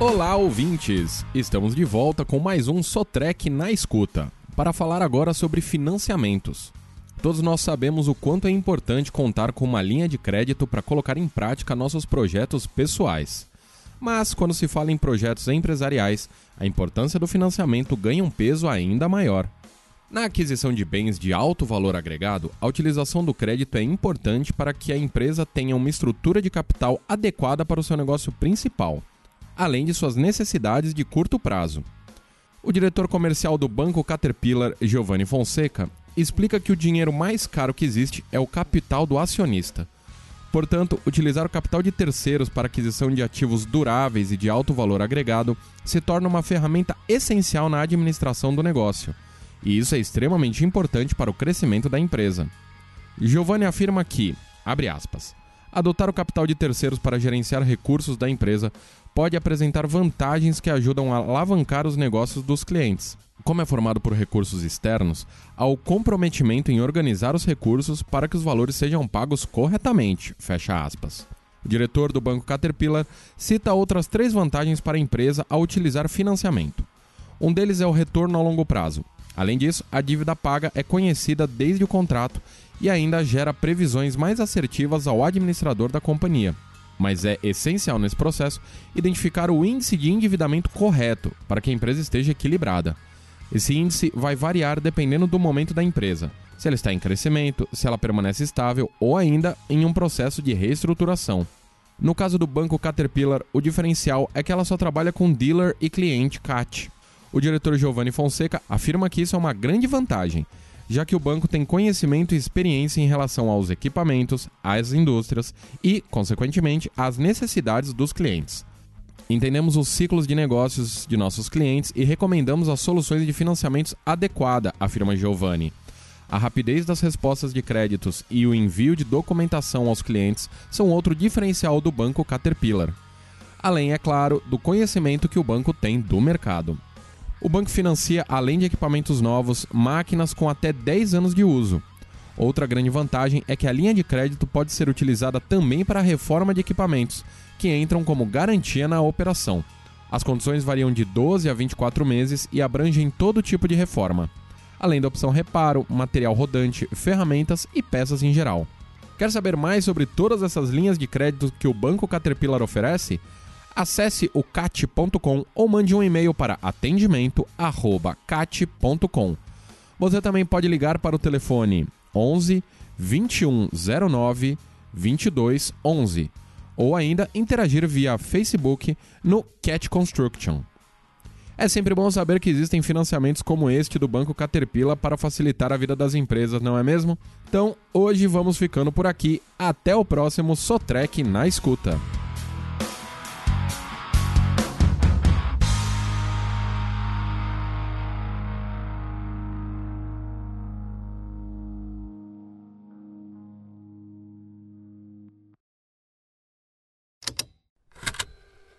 Olá, ouvintes! Estamos de volta com mais um Sotrec na escuta, para falar agora sobre financiamentos. Todos nós sabemos o quanto é importante contar com uma linha de crédito para colocar em prática nossos projetos pessoais. Mas, quando se fala em projetos empresariais, a importância do financiamento ganha um peso ainda maior. Na aquisição de bens de alto valor agregado, a utilização do crédito é importante para que a empresa tenha uma estrutura de capital adequada para o seu negócio principal além de suas necessidades de curto prazo. O diretor comercial do banco Caterpillar, Giovanni Fonseca, explica que o dinheiro mais caro que existe é o capital do acionista. Portanto, utilizar o capital de terceiros para aquisição de ativos duráveis e de alto valor agregado se torna uma ferramenta essencial na administração do negócio. E isso é extremamente importante para o crescimento da empresa. Giovanni afirma que, abre aspas, adotar o capital de terceiros para gerenciar recursos da empresa pode apresentar vantagens que ajudam a alavancar os negócios dos clientes. Como é formado por recursos externos, há o comprometimento em organizar os recursos para que os valores sejam pagos corretamente. Fecha aspas. O diretor do banco Caterpillar cita outras três vantagens para a empresa ao utilizar financiamento. Um deles é o retorno a longo prazo. Além disso, a dívida paga é conhecida desde o contrato e ainda gera previsões mais assertivas ao administrador da companhia. Mas é essencial nesse processo identificar o índice de endividamento correto para que a empresa esteja equilibrada. Esse índice vai variar dependendo do momento da empresa, se ela está em crescimento, se ela permanece estável ou ainda em um processo de reestruturação. No caso do banco Caterpillar, o diferencial é que ela só trabalha com dealer e cliente CAT. O diretor Giovanni Fonseca afirma que isso é uma grande vantagem, já que o banco tem conhecimento e experiência em relação aos equipamentos, às indústrias e, consequentemente, às necessidades dos clientes. Entendemos os ciclos de negócios de nossos clientes e recomendamos as soluções de financiamentos adequadas, afirma Giovanni. A rapidez das respostas de créditos e o envio de documentação aos clientes são outro diferencial do banco Caterpillar. Além, é claro, do conhecimento que o banco tem do mercado. O banco financia, além de equipamentos novos, máquinas com até 10 anos de uso. Outra grande vantagem é que a linha de crédito pode ser utilizada também para a reforma de equipamentos, que entram como garantia na operação. As condições variam de 12 a 24 meses e abrangem todo tipo de reforma, além da opção reparo, material rodante, ferramentas e peças em geral. Quer saber mais sobre todas essas linhas de crédito que o Banco Caterpillar oferece? Acesse o cat.com ou mande um e-mail para atendimento@cat.com. Você também pode ligar para o telefone 11 2109 2211 ou ainda interagir via Facebook no Cat Construction. É sempre bom saber que existem financiamentos como este do Banco Caterpillar para facilitar a vida das empresas, não é mesmo? Então, hoje vamos ficando por aqui. Até o próximo Sotrec na escuta.